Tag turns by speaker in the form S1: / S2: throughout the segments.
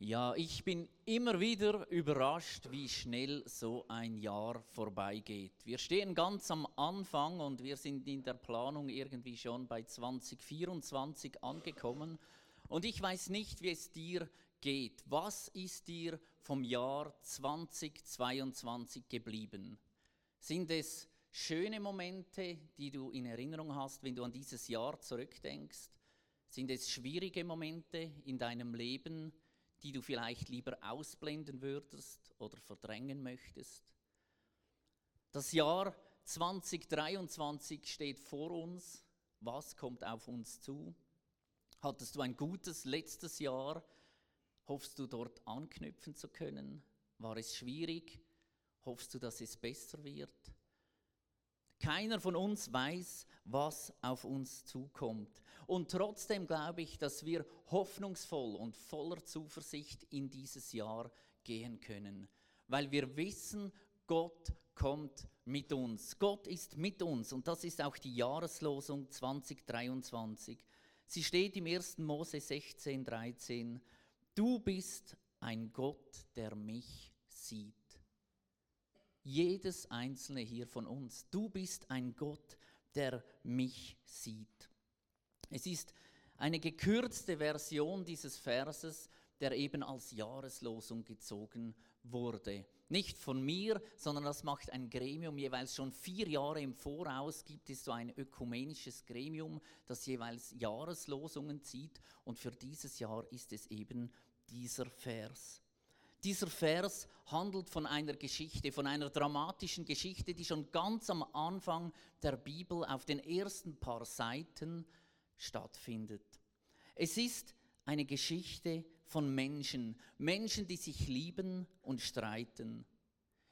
S1: Ja, ich bin immer wieder überrascht, wie schnell so ein Jahr vorbeigeht. Wir stehen ganz am Anfang und wir sind in der Planung irgendwie schon bei 2024 angekommen. Und ich weiß nicht, wie es dir geht. Was ist dir vom Jahr 2022 geblieben? Sind es schöne Momente, die du in Erinnerung hast, wenn du an dieses Jahr zurückdenkst? Sind es schwierige Momente in deinem Leben? Die du vielleicht lieber ausblenden würdest oder verdrängen möchtest. Das Jahr 2023 steht vor uns. Was kommt auf uns zu? Hattest du ein gutes letztes Jahr? Hoffst du dort anknüpfen zu können? War es schwierig? Hoffst du, dass es besser wird? Keiner von uns weiß, was auf uns zukommt. Und trotzdem glaube ich, dass wir hoffnungsvoll und voller Zuversicht in dieses Jahr gehen können, weil wir wissen, Gott kommt mit uns. Gott ist mit uns und das ist auch die Jahreslosung 2023. Sie steht im 1. Mose 16, 13. Du bist ein Gott, der mich sieht jedes einzelne hier von uns. Du bist ein Gott, der mich sieht. Es ist eine gekürzte Version dieses Verses, der eben als Jahreslosung gezogen wurde. Nicht von mir, sondern das macht ein Gremium. Jeweils schon vier Jahre im Voraus gibt es so ein ökumenisches Gremium, das jeweils Jahreslosungen zieht. Und für dieses Jahr ist es eben dieser Vers. Dieser Vers handelt von einer Geschichte, von einer dramatischen Geschichte, die schon ganz am Anfang der Bibel auf den ersten paar Seiten stattfindet. Es ist eine Geschichte von Menschen, Menschen, die sich lieben und streiten.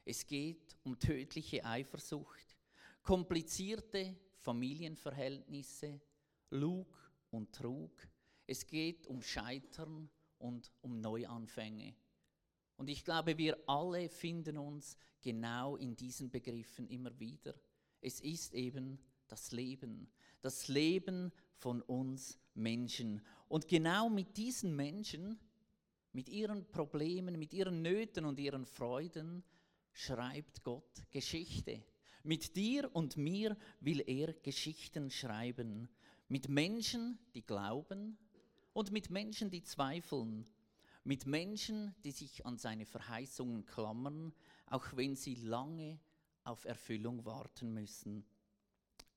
S1: Es geht um tödliche Eifersucht, komplizierte Familienverhältnisse, Lug und Trug. Es geht um Scheitern und um Neuanfänge. Und ich glaube, wir alle finden uns genau in diesen Begriffen immer wieder. Es ist eben das Leben, das Leben von uns Menschen. Und genau mit diesen Menschen, mit ihren Problemen, mit ihren Nöten und ihren Freuden, schreibt Gott Geschichte. Mit dir und mir will er Geschichten schreiben. Mit Menschen, die glauben und mit Menschen, die zweifeln mit Menschen, die sich an seine Verheißungen klammern, auch wenn sie lange auf Erfüllung warten müssen.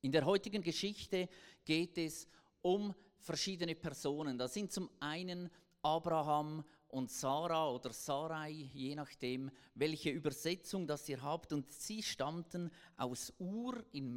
S1: In der heutigen Geschichte geht es um verschiedene Personen. Da sind zum einen Abraham und Sarah oder Sarai, je nachdem, welche Übersetzung das ihr habt. Und sie stammten aus Ur in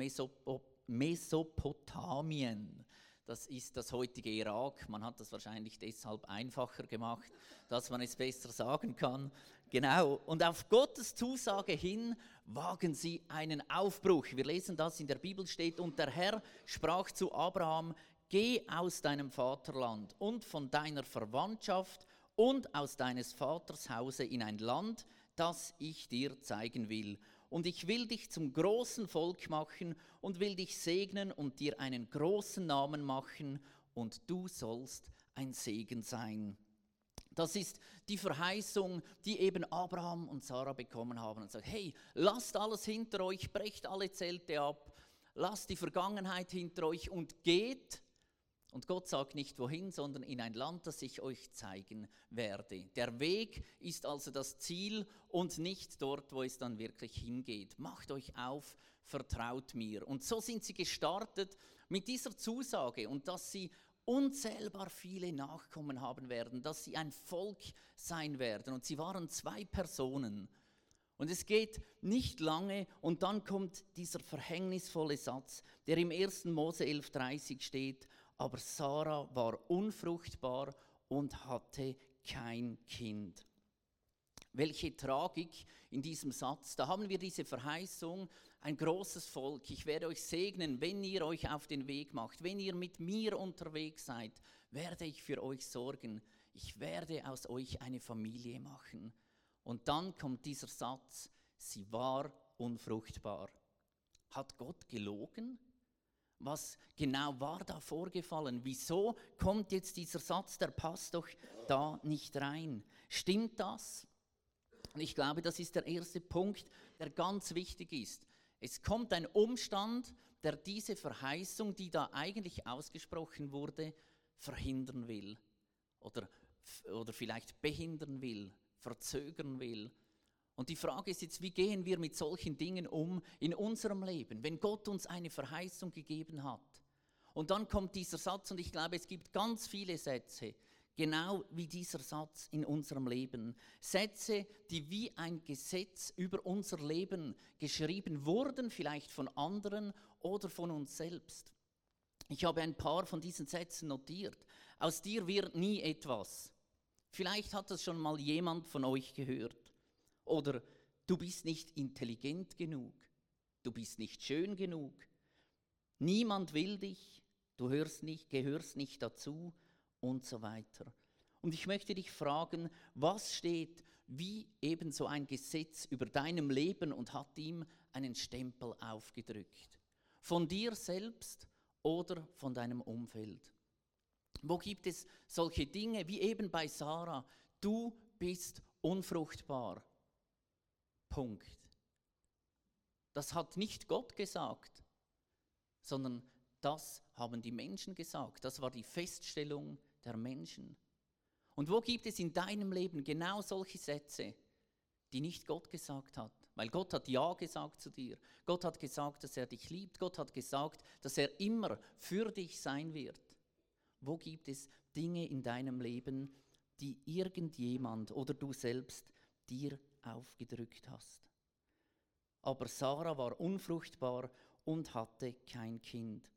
S1: Mesopotamien. Das ist das heutige Irak. Man hat das wahrscheinlich deshalb einfacher gemacht, dass man es besser sagen kann. Genau. Und auf Gottes Zusage hin wagen sie einen Aufbruch. Wir lesen das in der Bibel steht. Und der Herr sprach zu Abraham, geh aus deinem Vaterland und von deiner Verwandtschaft und aus deines Vaters Hause in ein Land, das ich dir zeigen will und ich will dich zum großen Volk machen und will dich segnen und dir einen großen Namen machen und du sollst ein Segen sein. Das ist die Verheißung, die eben Abraham und Sarah bekommen haben und sagt, hey, lasst alles hinter euch, brecht alle Zelte ab, lasst die Vergangenheit hinter euch und geht und Gott sagt nicht wohin, sondern in ein Land, das ich euch zeigen werde. Der Weg ist also das Ziel und nicht dort, wo es dann wirklich hingeht. Macht euch auf, vertraut mir. Und so sind sie gestartet mit dieser Zusage und dass sie unzählbar viele Nachkommen haben werden, dass sie ein Volk sein werden. Und sie waren zwei Personen. Und es geht nicht lange und dann kommt dieser verhängnisvolle Satz, der im 1. Mose 11.30 steht, aber Sarah war unfruchtbar und hatte kein Kind. Welche Tragik in diesem Satz. Da haben wir diese Verheißung, ein großes Volk. Ich werde euch segnen, wenn ihr euch auf den Weg macht. Wenn ihr mit mir unterwegs seid, werde ich für euch sorgen. Ich werde aus euch eine Familie machen. Und dann kommt dieser Satz, sie war unfruchtbar. Hat Gott gelogen? Was genau war da vorgefallen? Wieso kommt jetzt dieser Satz, der passt doch da nicht rein? Stimmt das? Und ich glaube, das ist der erste Punkt, der ganz wichtig ist. Es kommt ein Umstand, der diese Verheißung, die da eigentlich ausgesprochen wurde, verhindern will oder, oder vielleicht behindern will, verzögern will. Und die Frage ist jetzt, wie gehen wir mit solchen Dingen um in unserem Leben, wenn Gott uns eine Verheißung gegeben hat? Und dann kommt dieser Satz, und ich glaube, es gibt ganz viele Sätze, genau wie dieser Satz in unserem Leben. Sätze, die wie ein Gesetz über unser Leben geschrieben wurden, vielleicht von anderen oder von uns selbst. Ich habe ein paar von diesen Sätzen notiert. Aus dir wird nie etwas. Vielleicht hat das schon mal jemand von euch gehört. Oder du bist nicht intelligent genug, du bist nicht schön genug, niemand will dich, du hörst nicht, gehörst nicht dazu und so weiter. Und ich möchte dich fragen, was steht wie eben so ein Gesetz über deinem Leben und hat ihm einen Stempel aufgedrückt? Von dir selbst oder von deinem Umfeld? Wo gibt es solche Dinge wie eben bei Sarah? Du bist unfruchtbar. Punkt. Das hat nicht Gott gesagt, sondern das haben die Menschen gesagt. Das war die Feststellung der Menschen. Und wo gibt es in deinem Leben genau solche Sätze, die nicht Gott gesagt hat? Weil Gott hat Ja gesagt zu dir. Gott hat gesagt, dass er dich liebt. Gott hat gesagt, dass er immer für dich sein wird. Wo gibt es Dinge in deinem Leben, die irgendjemand oder du selbst dir aufgedrückt hast. Aber Sarah war unfruchtbar und hatte kein Kind.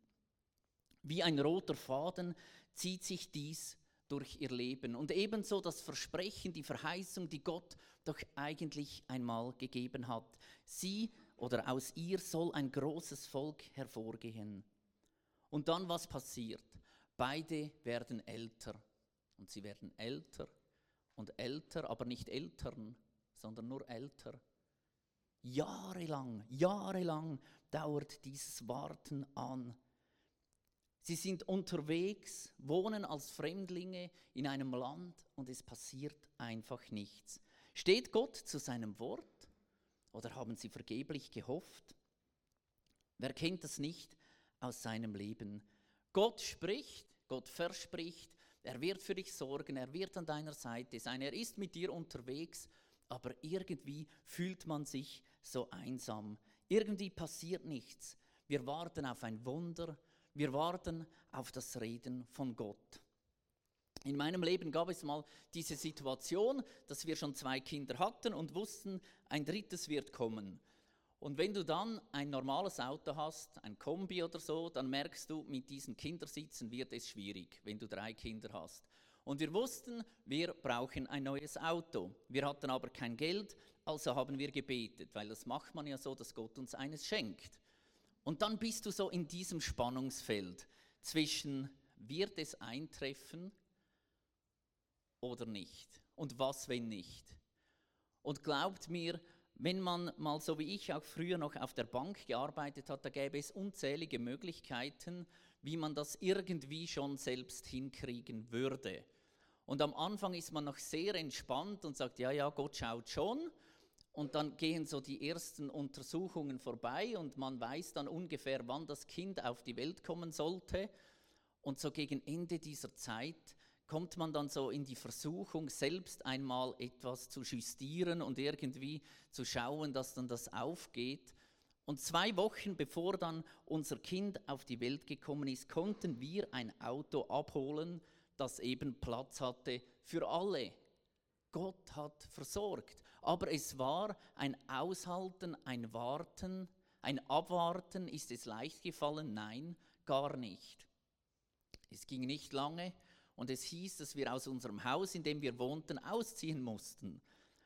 S1: Wie ein roter Faden zieht sich dies durch ihr Leben und ebenso das Versprechen, die Verheißung, die Gott doch eigentlich einmal gegeben hat. Sie oder aus ihr soll ein großes Volk hervorgehen. Und dann was passiert? Beide werden älter und sie werden älter und älter, aber nicht Eltern, sondern nur älter. Jahrelang, jahrelang dauert dieses Warten an. Sie sind unterwegs, wohnen als Fremdlinge in einem Land und es passiert einfach nichts. Steht Gott zu seinem Wort oder haben sie vergeblich gehofft? Wer kennt das nicht aus seinem Leben? Gott spricht, Gott verspricht, er wird für dich sorgen, er wird an deiner Seite sein, er ist mit dir unterwegs aber irgendwie fühlt man sich so einsam. Irgendwie passiert nichts. Wir warten auf ein Wunder, wir warten auf das Reden von Gott. In meinem Leben gab es mal diese Situation, dass wir schon zwei Kinder hatten und wussten, ein drittes wird kommen. Und wenn du dann ein normales Auto hast, ein Kombi oder so, dann merkst du, mit diesen Kindersitzen wird es schwierig, wenn du drei Kinder hast. Und wir wussten, wir brauchen ein neues Auto. Wir hatten aber kein Geld, also haben wir gebetet, weil das macht man ja so, dass Gott uns eines schenkt. Und dann bist du so in diesem Spannungsfeld zwischen, wird es eintreffen oder nicht? Und was, wenn nicht? Und glaubt mir, wenn man mal so wie ich auch früher noch auf der Bank gearbeitet hat, da gäbe es unzählige Möglichkeiten, wie man das irgendwie schon selbst hinkriegen würde. Und am Anfang ist man noch sehr entspannt und sagt, ja, ja, Gott schaut schon. Und dann gehen so die ersten Untersuchungen vorbei und man weiß dann ungefähr, wann das Kind auf die Welt kommen sollte. Und so gegen Ende dieser Zeit kommt man dann so in die Versuchung, selbst einmal etwas zu justieren und irgendwie zu schauen, dass dann das aufgeht. Und zwei Wochen bevor dann unser Kind auf die Welt gekommen ist, konnten wir ein Auto abholen, das eben Platz hatte für alle. Gott hat versorgt. Aber es war ein Aushalten, ein Warten, ein Abwarten. Ist es leicht gefallen? Nein, gar nicht. Es ging nicht lange und es hieß, dass wir aus unserem Haus, in dem wir wohnten, ausziehen mussten.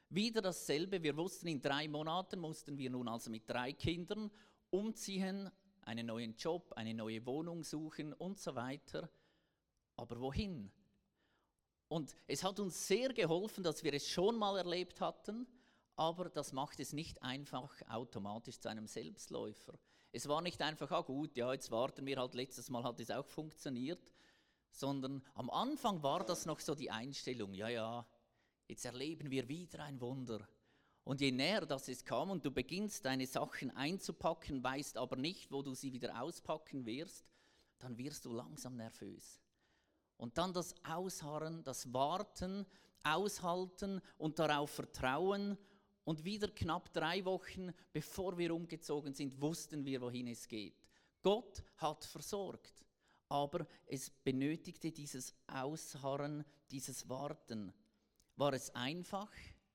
S1: Wieder dasselbe. Wir wussten, in drei Monaten mussten wir nun also mit drei Kindern umziehen, einen neuen Job, eine neue Wohnung suchen und so weiter. Aber wohin? Und es hat uns sehr geholfen, dass wir es schon mal erlebt hatten, aber das macht es nicht einfach automatisch zu einem Selbstläufer. Es war nicht einfach, ah gut, ja, jetzt warten wir halt, letztes Mal hat es auch funktioniert, sondern am Anfang war das noch so die Einstellung, ja, ja, jetzt erleben wir wieder ein Wunder. Und je näher das es kam und du beginnst deine Sachen einzupacken, weißt aber nicht, wo du sie wieder auspacken wirst, dann wirst du langsam nervös. Und dann das Ausharren, das Warten, Aushalten und darauf vertrauen. Und wieder knapp drei Wochen, bevor wir umgezogen sind, wussten wir, wohin es geht. Gott hat versorgt. Aber es benötigte dieses Ausharren, dieses Warten. War es einfach?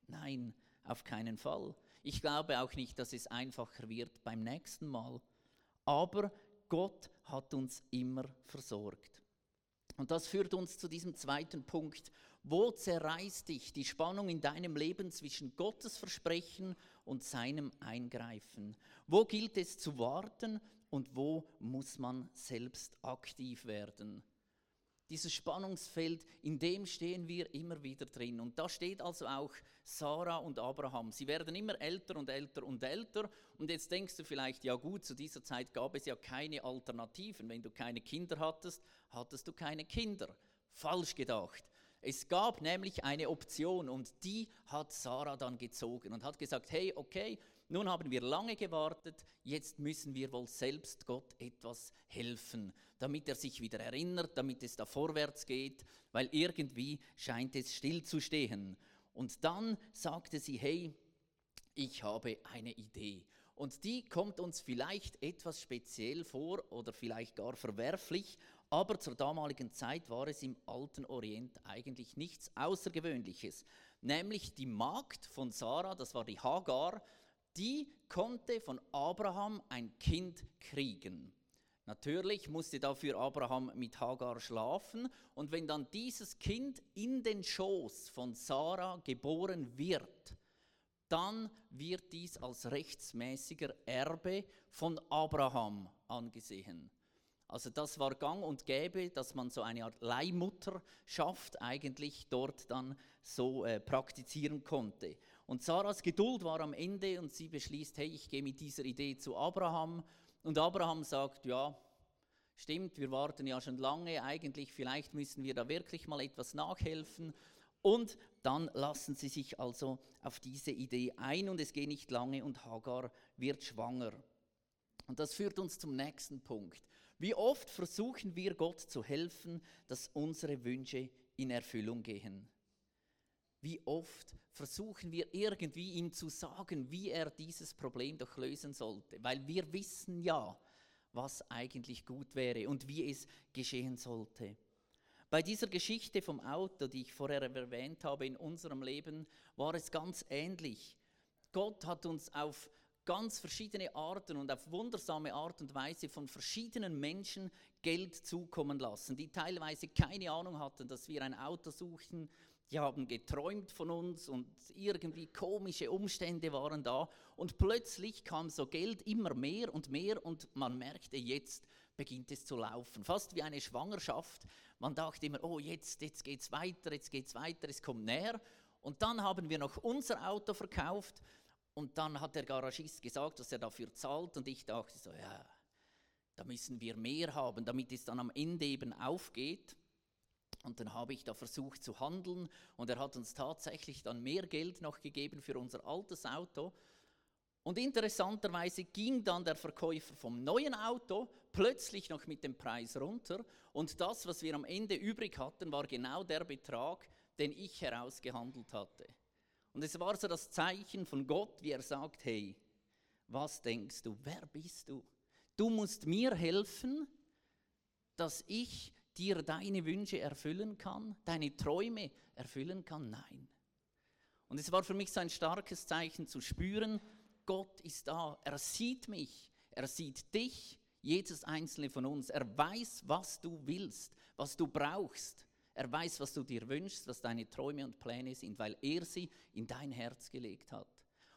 S1: Nein, auf keinen Fall. Ich glaube auch nicht, dass es einfacher wird beim nächsten Mal. Aber Gott hat uns immer versorgt. Und das führt uns zu diesem zweiten Punkt. Wo zerreißt dich die Spannung in deinem Leben zwischen Gottes Versprechen und seinem Eingreifen? Wo gilt es zu warten und wo muss man selbst aktiv werden? Dieses Spannungsfeld, in dem stehen wir immer wieder drin. Und da steht also auch Sarah und Abraham. Sie werden immer älter und älter und älter. Und jetzt denkst du vielleicht, ja gut, zu dieser Zeit gab es ja keine Alternativen. Wenn du keine Kinder hattest, hattest du keine Kinder. Falsch gedacht. Es gab nämlich eine Option und die hat Sarah dann gezogen und hat gesagt, hey, okay, nun haben wir lange gewartet, jetzt müssen wir wohl selbst Gott etwas helfen, damit er sich wieder erinnert, damit es da vorwärts geht, weil irgendwie scheint es still zu stehen. Und dann sagte sie, hey, ich habe eine Idee. Und die kommt uns vielleicht etwas speziell vor oder vielleicht gar verwerflich, aber zur damaligen Zeit war es im alten Orient eigentlich nichts Außergewöhnliches. Nämlich die Magd von Sarah, das war die Hagar, die konnte von Abraham ein Kind kriegen. Natürlich musste dafür Abraham mit Hagar schlafen und wenn dann dieses Kind in den Schoß von Sarah geboren wird, dann wird dies als rechtsmäßiger Erbe von Abraham angesehen. Also das war gang und gäbe, dass man so eine Art Leihmutterschaft eigentlich dort dann so äh, praktizieren konnte. Und Sarahs Geduld war am Ende und sie beschließt, hey, ich gehe mit dieser Idee zu Abraham. Und Abraham sagt, ja, stimmt, wir warten ja schon lange, eigentlich vielleicht müssen wir da wirklich mal etwas nachhelfen. Und dann lassen sie sich also auf diese Idee ein und es geht nicht lange und Hagar wird schwanger. Und das führt uns zum nächsten Punkt. Wie oft versuchen wir Gott zu helfen, dass unsere Wünsche in Erfüllung gehen? Wie oft versuchen wir irgendwie ihm zu sagen, wie er dieses Problem doch lösen sollte, weil wir wissen ja, was eigentlich gut wäre und wie es geschehen sollte. Bei dieser Geschichte vom Auto, die ich vorher erwähnt habe in unserem Leben, war es ganz ähnlich. Gott hat uns auf ganz verschiedene Arten und auf wundersame Art und Weise von verschiedenen Menschen Geld zukommen lassen, die teilweise keine Ahnung hatten, dass wir ein Auto suchen, die haben geträumt von uns und irgendwie komische Umstände waren da. Und plötzlich kam so Geld immer mehr und mehr und man merkte, jetzt beginnt es zu laufen. Fast wie eine Schwangerschaft. Man dachte immer, oh, jetzt, jetzt geht es weiter, jetzt geht es weiter, es kommt näher. Und dann haben wir noch unser Auto verkauft und dann hat der Garagist gesagt, dass er dafür zahlt und ich dachte so, ja, da müssen wir mehr haben, damit es dann am Ende eben aufgeht. Und dann habe ich da versucht zu handeln und er hat uns tatsächlich dann mehr Geld noch gegeben für unser altes Auto. Und interessanterweise ging dann der Verkäufer vom neuen Auto plötzlich noch mit dem Preis runter und das, was wir am Ende übrig hatten, war genau der Betrag, den ich herausgehandelt hatte. Und es war so das Zeichen von Gott, wie er sagt, hey, was denkst du, wer bist du? Du musst mir helfen, dass ich dir deine Wünsche erfüllen kann, deine Träume erfüllen kann? Nein. Und es war für mich so ein starkes Zeichen zu spüren, Gott ist da, er sieht mich, er sieht dich, jedes einzelne von uns. Er weiß, was du willst, was du brauchst. Er weiß, was du dir wünschst, was deine Träume und Pläne sind, weil er sie in dein Herz gelegt hat.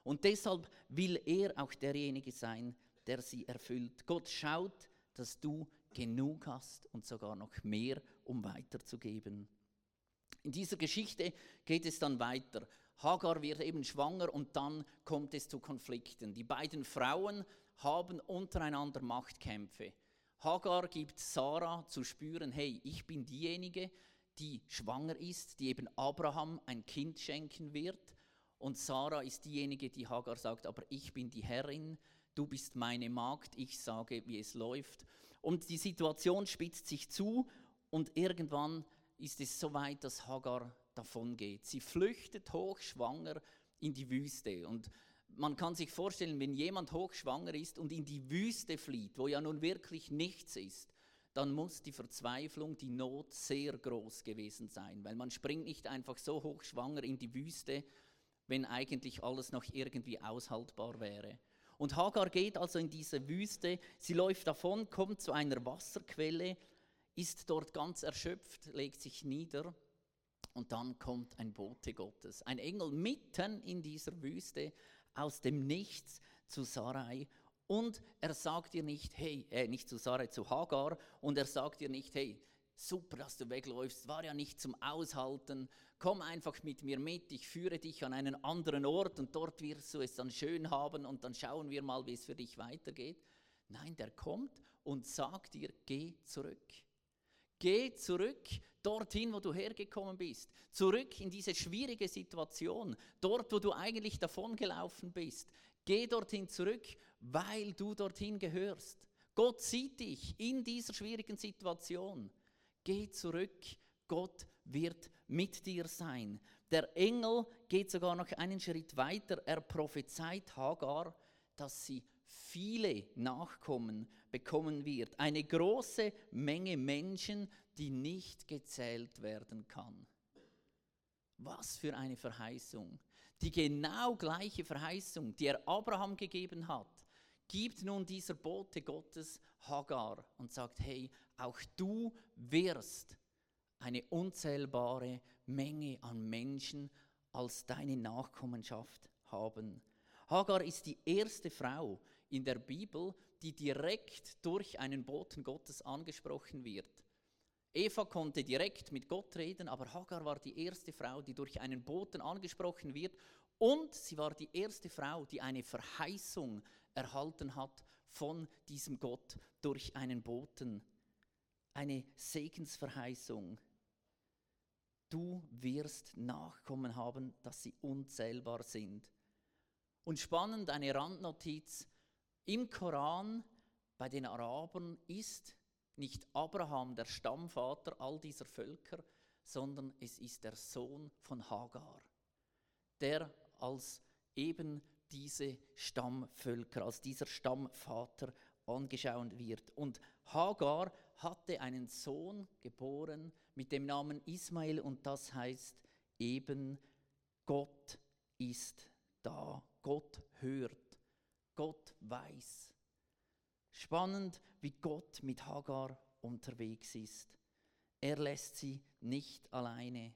S1: Und deshalb will er auch derjenige sein, der sie erfüllt. Gott schaut, dass du genug hast und sogar noch mehr, um weiterzugeben. In dieser Geschichte geht es dann weiter. Hagar wird eben schwanger und dann kommt es zu Konflikten. Die beiden Frauen haben untereinander Machtkämpfe. Hagar gibt Sarah zu spüren, hey, ich bin diejenige, die schwanger ist, die eben Abraham ein Kind schenken wird. Und Sarah ist diejenige, die Hagar sagt, aber ich bin die Herrin, du bist meine Magd, ich sage, wie es läuft. Und die Situation spitzt sich zu und irgendwann ist es so weit, dass Hagar davon geht. Sie flüchtet hochschwanger in die Wüste. Und man kann sich vorstellen, wenn jemand hochschwanger ist und in die Wüste flieht, wo ja nun wirklich nichts ist, dann muss die Verzweiflung, die Not sehr groß gewesen sein, weil man springt nicht einfach so hochschwanger in die Wüste, wenn eigentlich alles noch irgendwie aushaltbar wäre. Und Hagar geht also in diese Wüste, sie läuft davon, kommt zu einer Wasserquelle, ist dort ganz erschöpft, legt sich nieder und dann kommt ein Bote Gottes, ein Engel mitten in dieser Wüste aus dem Nichts zu Sarai. Und er sagt ihr nicht, hey, äh, nicht zu Sarai, zu Hagar. Und er sagt ihr nicht, hey, super, dass du wegläufst, war ja nicht zum Aushalten, komm einfach mit mir mit, ich führe dich an einen anderen Ort und dort wirst du es dann schön haben und dann schauen wir mal, wie es für dich weitergeht. Nein, der kommt und sagt dir, geh zurück. Geh zurück dorthin, wo du hergekommen bist. Zurück in diese schwierige Situation, dort, wo du eigentlich davongelaufen bist. Geh dorthin zurück, weil du dorthin gehörst. Gott sieht dich in dieser schwierigen Situation. Geh zurück, Gott wird mit dir sein. Der Engel geht sogar noch einen Schritt weiter. Er prophezeit Hagar, dass sie viele Nachkommen bekommen wird. Eine große Menge Menschen, die nicht gezählt werden kann. Was für eine Verheißung. Die genau gleiche Verheißung, die er Abraham gegeben hat, gibt nun dieser Bote Gottes Hagar und sagt, hey, auch du wirst eine unzählbare Menge an Menschen als deine Nachkommenschaft haben. Hagar ist die erste Frau in der Bibel, die direkt durch einen Boten Gottes angesprochen wird. Eva konnte direkt mit Gott reden, aber Hagar war die erste Frau, die durch einen Boten angesprochen wird und sie war die erste Frau, die eine Verheißung erhalten hat von diesem Gott durch einen Boten. Eine Segensverheißung. Du wirst Nachkommen haben, dass sie unzählbar sind. Und spannend, eine Randnotiz, im Koran bei den Arabern ist nicht Abraham der Stammvater all dieser Völker, sondern es ist der Sohn von Hagar, der als eben diese Stammvölker, als dieser Stammvater angeschaut wird. Und Hagar hatte einen Sohn geboren mit dem Namen Ismael und das heißt eben Gott ist da, Gott hört, Gott weiß. Spannend, wie Gott mit Hagar unterwegs ist. Er lässt sie nicht alleine.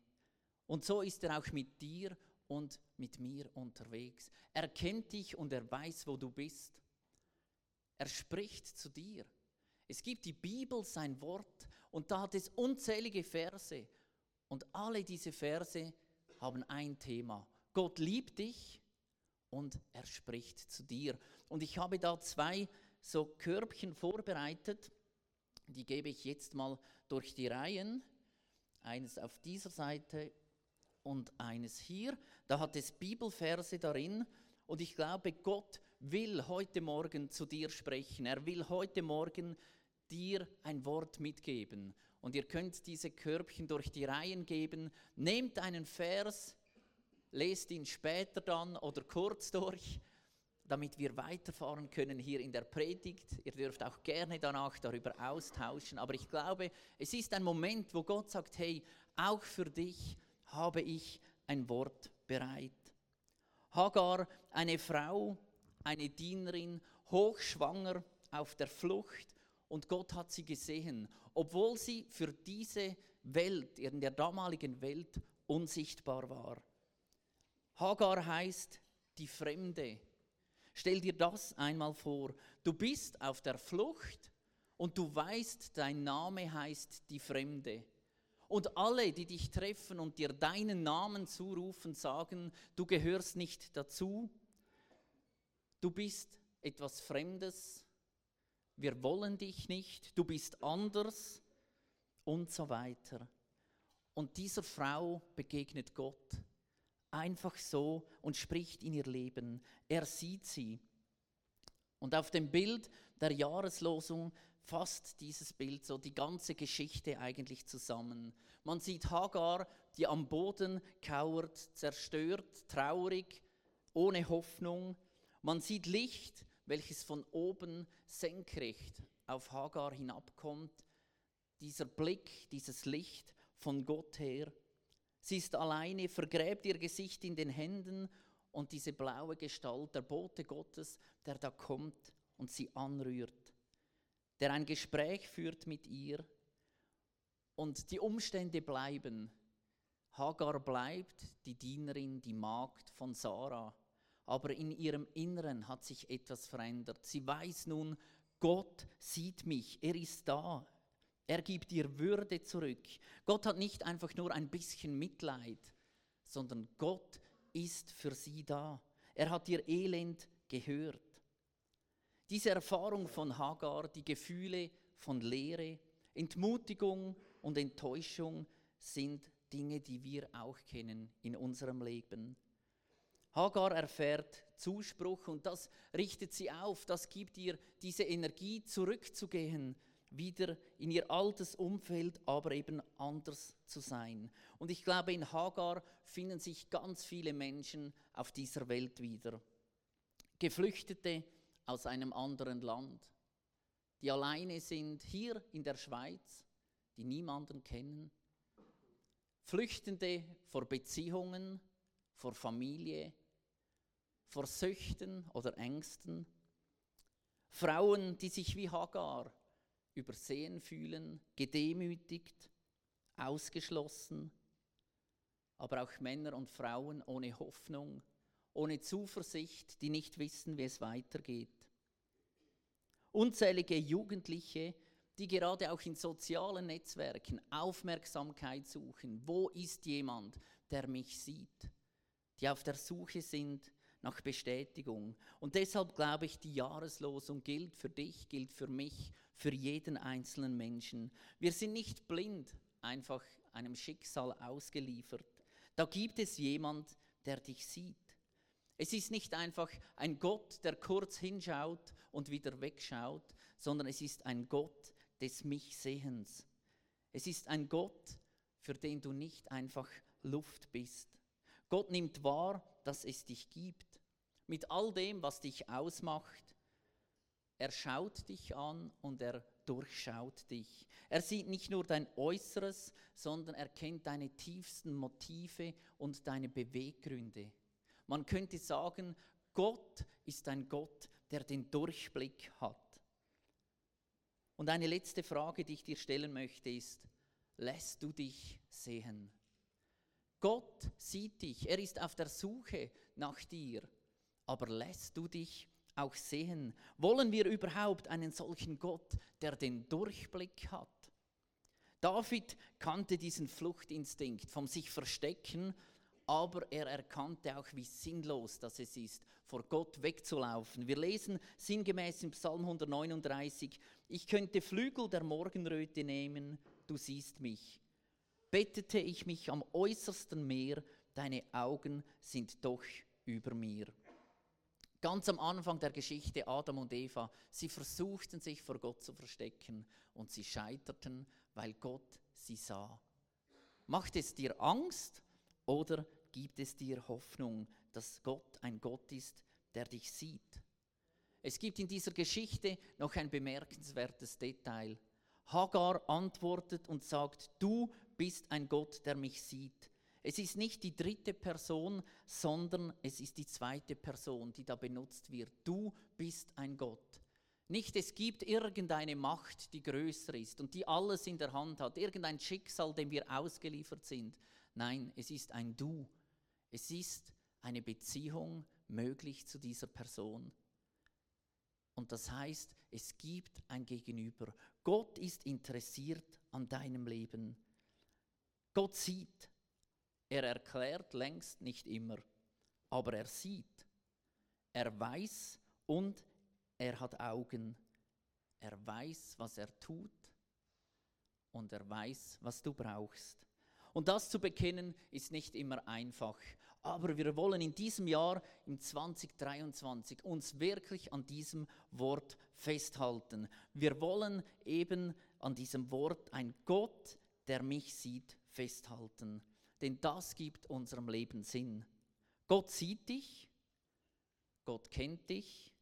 S1: Und so ist er auch mit dir und mit mir unterwegs. Er kennt dich und er weiß, wo du bist. Er spricht zu dir. Es gibt die Bibel, sein Wort, und da hat es unzählige Verse. Und alle diese Verse haben ein Thema. Gott liebt dich und er spricht zu dir. Und ich habe da zwei so Körbchen vorbereitet. Die gebe ich jetzt mal durch die Reihen. Eines auf dieser Seite und eines hier. Da hat es Bibelverse darin. Und ich glaube, Gott will heute Morgen zu dir sprechen. Er will heute Morgen dir ein Wort mitgeben. Und ihr könnt diese Körbchen durch die Reihen geben. Nehmt einen Vers, lest ihn später dann oder kurz durch damit wir weiterfahren können hier in der Predigt. Ihr dürft auch gerne danach darüber austauschen. Aber ich glaube, es ist ein Moment, wo Gott sagt, hey, auch für dich habe ich ein Wort bereit. Hagar, eine Frau, eine Dienerin, hochschwanger auf der Flucht und Gott hat sie gesehen, obwohl sie für diese Welt, in der damaligen Welt, unsichtbar war. Hagar heißt die Fremde, Stell dir das einmal vor. Du bist auf der Flucht und du weißt, dein Name heißt die Fremde. Und alle, die dich treffen und dir deinen Namen zurufen, sagen, du gehörst nicht dazu. Du bist etwas Fremdes, wir wollen dich nicht, du bist anders und so weiter. Und dieser Frau begegnet Gott einfach so und spricht in ihr Leben. Er sieht sie. Und auf dem Bild der Jahreslosung fasst dieses Bild so die ganze Geschichte eigentlich zusammen. Man sieht Hagar, die am Boden kauert, zerstört, traurig, ohne Hoffnung. Man sieht Licht, welches von oben senkrecht auf Hagar hinabkommt. Dieser Blick, dieses Licht von Gott her. Sie ist alleine, vergräbt ihr Gesicht in den Händen und diese blaue Gestalt, der Bote Gottes, der da kommt und sie anrührt, der ein Gespräch führt mit ihr und die Umstände bleiben. Hagar bleibt die Dienerin, die Magd von Sarah, aber in ihrem Inneren hat sich etwas verändert. Sie weiß nun, Gott sieht mich, er ist da, er gibt ihr Würde zurück. Gott hat nicht einfach nur ein bisschen Mitleid, sondern Gott ist für sie da. Er hat ihr Elend gehört. Diese Erfahrung von Hagar, die Gefühle von Leere, Entmutigung und Enttäuschung sind Dinge, die wir auch kennen in unserem Leben. Hagar erfährt Zuspruch und das richtet sie auf, das gibt ihr diese Energie zurückzugehen wieder in ihr altes Umfeld, aber eben anders zu sein. Und ich glaube, in Hagar finden sich ganz viele Menschen auf dieser Welt wieder. Geflüchtete aus einem anderen Land, die alleine sind, hier in der Schweiz, die niemanden kennen. Flüchtende vor Beziehungen, vor Familie, vor Süchten oder Ängsten. Frauen, die sich wie Hagar übersehen fühlen, gedemütigt, ausgeschlossen, aber auch Männer und Frauen ohne Hoffnung, ohne Zuversicht, die nicht wissen, wie es weitergeht. Unzählige Jugendliche, die gerade auch in sozialen Netzwerken Aufmerksamkeit suchen. Wo ist jemand, der mich sieht? Die auf der Suche sind nach Bestätigung. Und deshalb glaube ich, die Jahreslosung gilt für dich, gilt für mich, für jeden einzelnen Menschen. Wir sind nicht blind, einfach einem Schicksal ausgeliefert. Da gibt es jemand, der dich sieht. Es ist nicht einfach ein Gott, der kurz hinschaut und wieder wegschaut, sondern es ist ein Gott des Mich-Sehens. Es ist ein Gott, für den du nicht einfach Luft bist. Gott nimmt wahr, dass es dich gibt. Mit all dem, was dich ausmacht. Er schaut dich an und er durchschaut dich. Er sieht nicht nur dein Äußeres, sondern er kennt deine tiefsten Motive und deine Beweggründe. Man könnte sagen, Gott ist ein Gott, der den Durchblick hat. Und eine letzte Frage, die ich dir stellen möchte, ist, lässt du dich sehen? Gott sieht dich, er ist auf der Suche nach dir, aber lässt du dich auch sehen? Wollen wir überhaupt einen solchen Gott, der den Durchblick hat? David kannte diesen Fluchtinstinkt vom sich verstecken, aber er erkannte auch, wie sinnlos das es ist, vor Gott wegzulaufen. Wir lesen sinngemäß im Psalm 139, ich könnte Flügel der Morgenröte nehmen, du siehst mich bettete ich mich am äußersten Meer, deine Augen sind doch über mir. Ganz am Anfang der Geschichte Adam und Eva, sie versuchten sich vor Gott zu verstecken und sie scheiterten, weil Gott sie sah. Macht es dir Angst oder gibt es dir Hoffnung, dass Gott ein Gott ist, der dich sieht? Es gibt in dieser Geschichte noch ein bemerkenswertes Detail. Hagar antwortet und sagt, du bist ein Gott, der mich sieht. Es ist nicht die dritte Person, sondern es ist die zweite Person, die da benutzt wird. Du bist ein Gott. Nicht es gibt irgendeine Macht, die größer ist und die alles in der Hand hat, irgendein Schicksal, dem wir ausgeliefert sind. Nein, es ist ein Du. Es ist eine Beziehung möglich zu dieser Person. Und das heißt, es gibt ein Gegenüber. Gott ist interessiert an deinem Leben. Gott sieht. Er erklärt längst nicht immer, aber er sieht. Er weiß und er hat Augen, er weiß, was er tut und er weiß, was du brauchst. Und das zu bekennen ist nicht immer einfach. Aber wir wollen in diesem Jahr, im 2023, uns wirklich an diesem Wort festhalten. Wir wollen eben an diesem Wort ein Gott, der mich sieht, festhalten. Denn das gibt unserem Leben Sinn. Gott sieht dich, Gott kennt dich,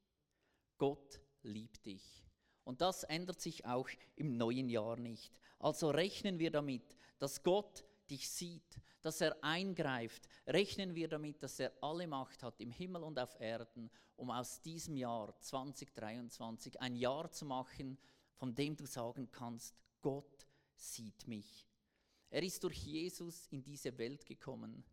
S1: Gott liebt dich. Und das ändert sich auch im neuen Jahr nicht. Also rechnen wir damit, dass Gott dich sieht, dass er eingreift, rechnen wir damit, dass er alle Macht hat im Himmel und auf Erden, um aus diesem Jahr 2023 ein Jahr zu machen, von dem du sagen kannst, Gott sieht mich. Er ist durch Jesus in diese Welt gekommen.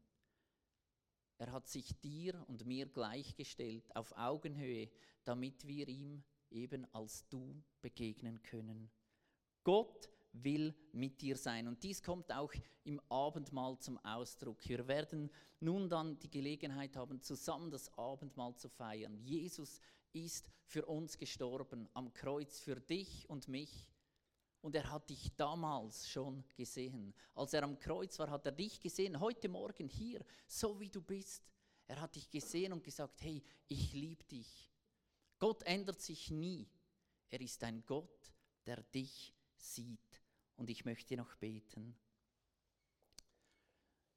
S1: Er hat sich dir und mir gleichgestellt auf Augenhöhe, damit wir ihm eben als du begegnen können. Gott will mit dir sein. Und dies kommt auch im Abendmahl zum Ausdruck. Wir werden nun dann die Gelegenheit haben, zusammen das Abendmahl zu feiern. Jesus ist für uns gestorben am Kreuz, für dich und mich. Und er hat dich damals schon gesehen. Als er am Kreuz war, hat er dich gesehen, heute Morgen hier, so wie du bist. Er hat dich gesehen und gesagt, hey, ich liebe dich. Gott ändert sich nie. Er ist ein Gott, der dich sieht und ich möchte noch beten.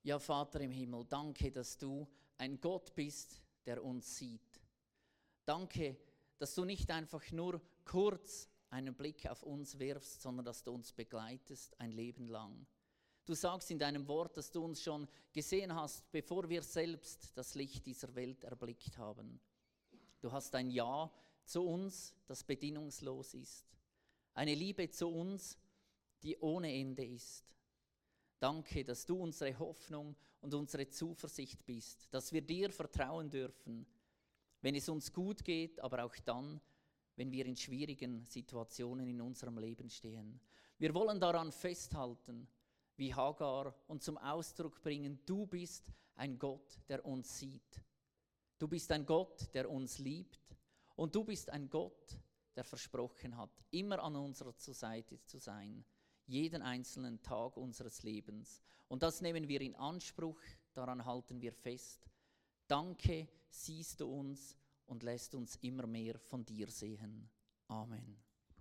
S1: Ja, Vater im Himmel, danke, dass du ein Gott bist, der uns sieht. Danke, dass du nicht einfach nur kurz einen Blick auf uns wirfst, sondern dass du uns begleitest ein Leben lang. Du sagst in deinem Wort, dass du uns schon gesehen hast, bevor wir selbst das Licht dieser Welt erblickt haben. Du hast ein Ja zu uns, das bedingungslos ist. Eine Liebe zu uns, die ohne Ende ist. Danke, dass du unsere Hoffnung und unsere Zuversicht bist, dass wir dir vertrauen dürfen, wenn es uns gut geht, aber auch dann, wenn wir in schwierigen Situationen in unserem Leben stehen. Wir wollen daran festhalten, wie Hagar, und zum Ausdruck bringen, du bist ein Gott, der uns sieht. Du bist ein Gott, der uns liebt. Und du bist ein Gott, der versprochen hat, immer an unserer Seite zu sein jeden einzelnen Tag unseres Lebens. Und das nehmen wir in Anspruch, daran halten wir fest. Danke, siehst du uns und lässt uns immer mehr von dir sehen. Amen.